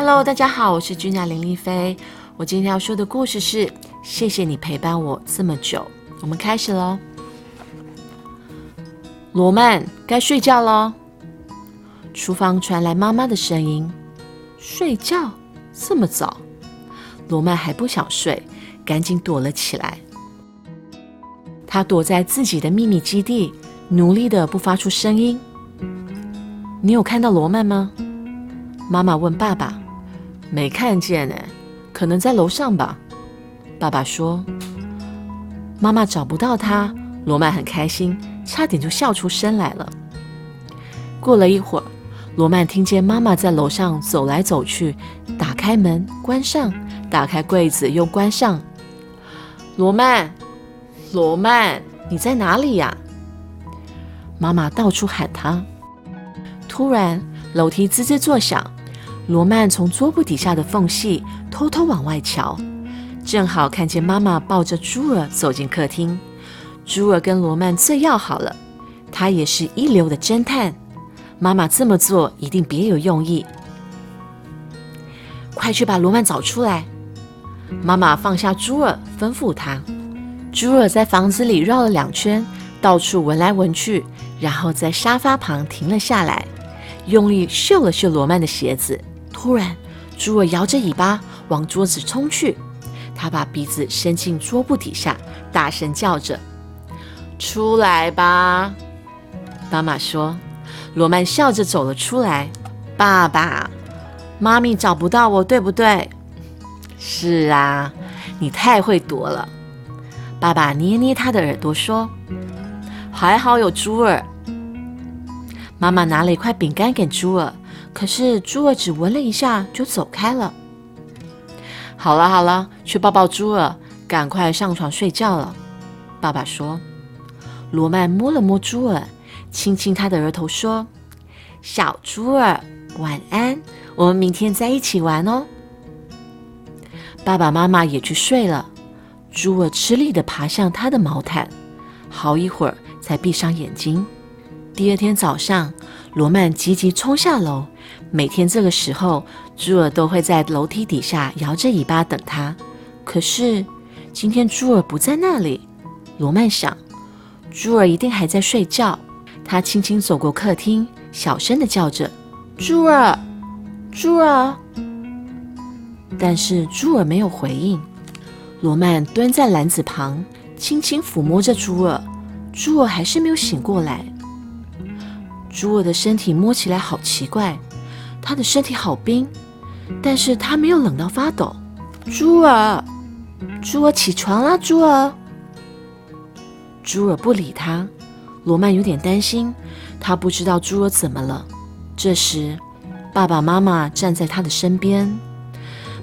Hello，大家好，我是君雅林丽菲。我今天要说的故事是：谢谢你陪伴我这么久。我们开始喽。罗曼，该睡觉喽。厨房传来妈妈的声音：“睡觉？这么早？”罗曼还不想睡，赶紧躲了起来。他躲在自己的秘密基地，努力的不发出声音。你有看到罗曼吗？妈妈问爸爸。没看见呢，可能在楼上吧。爸爸说。妈妈找不到他，罗曼很开心，差点就笑出声来了。过了一会儿，罗曼听见妈妈在楼上走来走去，打开门，关上，打开柜子，又关上。罗曼，罗曼，你在哪里呀？妈妈到处喊他。突然，楼梯吱吱作响，罗曼从桌布底下的缝隙偷偷往外瞧。正好看见妈妈抱着朱儿走进客厅，朱儿跟罗曼最要好了，他也是一流的侦探。妈妈这么做一定别有用意，快去把罗曼找出来！妈妈放下朱儿，吩咐他。朱儿在房子里绕了两圈，到处闻来闻去，然后在沙发旁停了下来，用力嗅了嗅罗曼的鞋子。突然，猪儿摇着尾巴往桌子冲去。他把鼻子伸进桌布底下，大声叫着：“出来吧！”妈妈说。罗曼笑着走了出来。“爸爸妈咪找不到我，对不对？”“是啊，你太会躲了。”爸爸捏捏他的耳朵说：“还好有猪儿。”妈妈拿了一块饼干给猪儿，可是猪儿只闻了一下就走开了。好了好了，去抱抱猪儿，赶快上床睡觉了。爸爸说。罗曼摸了摸猪儿，亲亲他的额头，说：“小猪儿，晚安，我们明天再一起玩哦。”爸爸妈妈也去睡了。猪儿吃力地爬向他的毛毯，好一会儿才闭上眼睛。第二天早上，罗曼急急冲下楼。每天这个时候，猪儿都会在楼梯底下摇着尾巴等他。可是今天猪儿不在那里。罗曼想，猪儿一定还在睡觉。他轻轻走过客厅，小声的叫着：“猪儿，猪儿。”但是猪儿没有回应。罗曼蹲在篮子旁，轻轻抚摸着猪儿。猪儿还是没有醒过来。猪儿的身体摸起来好奇怪。他的身体好冰，但是他没有冷到发抖。猪儿，猪儿起床啦！猪儿，猪儿不理他。罗曼有点担心，他不知道猪儿怎么了。这时，爸爸妈妈站在他的身边，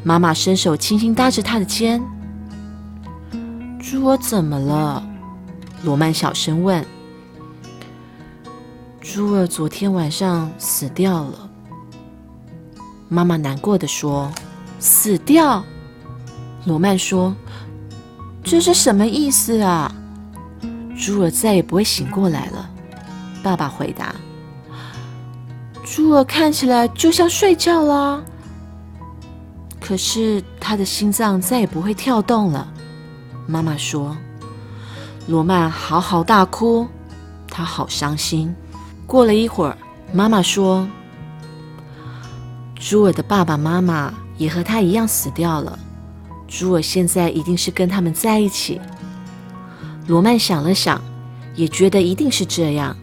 妈妈伸手轻轻搭着他的肩。猪儿怎么了？罗曼小声问。猪儿昨天晚上死掉了。妈妈难过的说：“死掉。”罗曼说：“这是什么意思啊？”猪儿再也不会醒过来了。爸爸回答：“猪儿看起来就像睡觉了，可是他的心脏再也不会跳动了。”妈妈说：“罗曼嚎嚎大哭，他好伤心。”过了一会儿，妈妈说。朱尔的爸爸妈妈也和他一样死掉了。朱尔现在一定是跟他们在一起。罗曼想了想，也觉得一定是这样。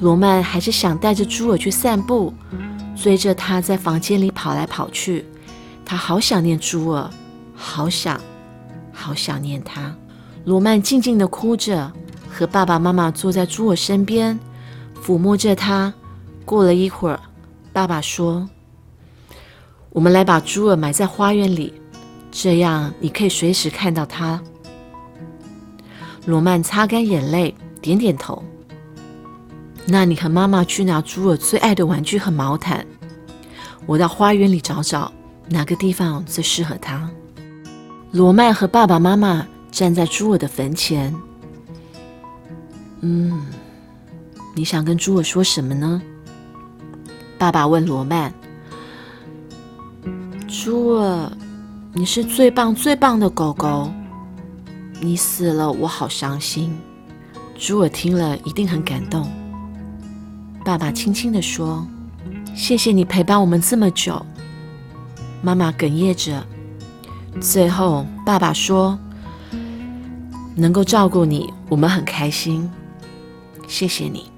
罗曼还是想带着朱尔去散步，追着他在房间里跑来跑去。他好想念朱尔，好想，好想念他。罗曼静静地哭着，和爸爸妈妈坐在朱尔身边，抚摸着他。过了一会儿，爸爸说。我们来把猪儿埋在花园里，这样你可以随时看到它。罗曼擦干眼泪，点点头。那你和妈妈去拿猪儿最爱的玩具和毛毯，我到花园里找找哪个地方最适合它。罗曼和爸爸妈妈站在猪儿的坟前。嗯，你想跟猪儿说什么呢？爸爸问罗曼。朱儿，你是最棒最棒的狗狗，你死了，我好伤心。”朱尔听了一定很感动。爸爸轻轻地说：“谢谢你陪伴我们这么久。”妈妈哽咽着。最后，爸爸说：“能够照顾你，我们很开心。谢谢你。”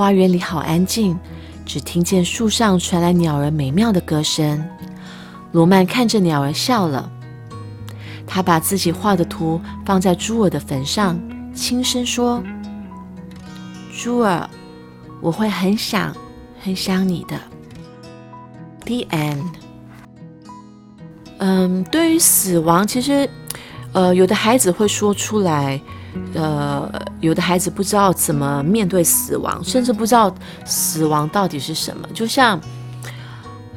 花园里好安静，只听见树上传来鸟儿美妙的歌声。罗曼看着鸟儿笑了。他把自己画的图放在朱尔的坟上。轻声说：“朱儿，我会很想很想你的。” The end。嗯，对于死亡，其实，呃，有的孩子会说出来，呃，有的孩子不知道怎么面对死亡，甚至不知道死亡到底是什么。就像，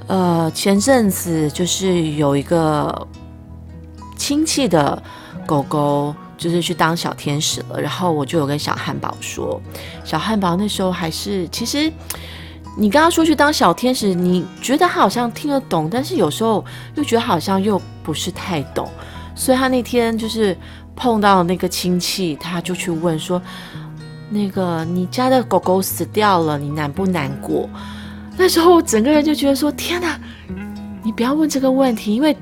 呃，前阵子就是有一个亲戚的狗狗。就是去当小天使了，然后我就有跟小汉堡说，小汉堡那时候还是，其实你刚刚说去当小天使，你觉得好像听得懂，但是有时候又觉得好像又不是太懂，所以他那天就是碰到那个亲戚，他就去问说，那个你家的狗狗死掉了，你难不难过？那时候我整个人就觉得说，天哪，你不要问这个问题，因为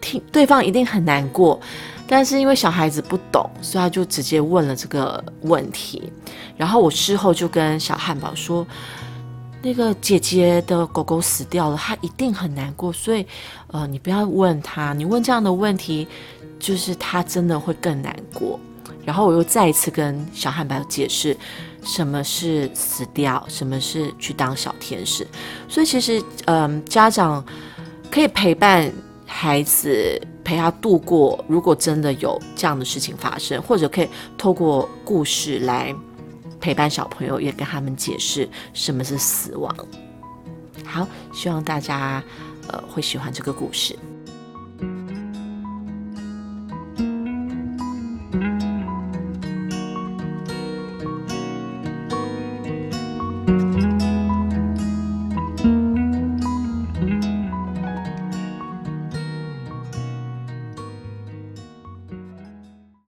听对方一定很难过。但是因为小孩子不懂，所以他就直接问了这个问题。然后我事后就跟小汉堡说：“那个姐姐的狗狗死掉了，她一定很难过。所以，呃，你不要问她，你问这样的问题，就是她真的会更难过。”然后我又再一次跟小汉堡解释什么是死掉，什么是去当小天使。所以其实，嗯，家长可以陪伴。孩子陪他度过，如果真的有这样的事情发生，或者可以透过故事来陪伴小朋友，也跟他们解释什么是死亡。好，希望大家呃会喜欢这个故事。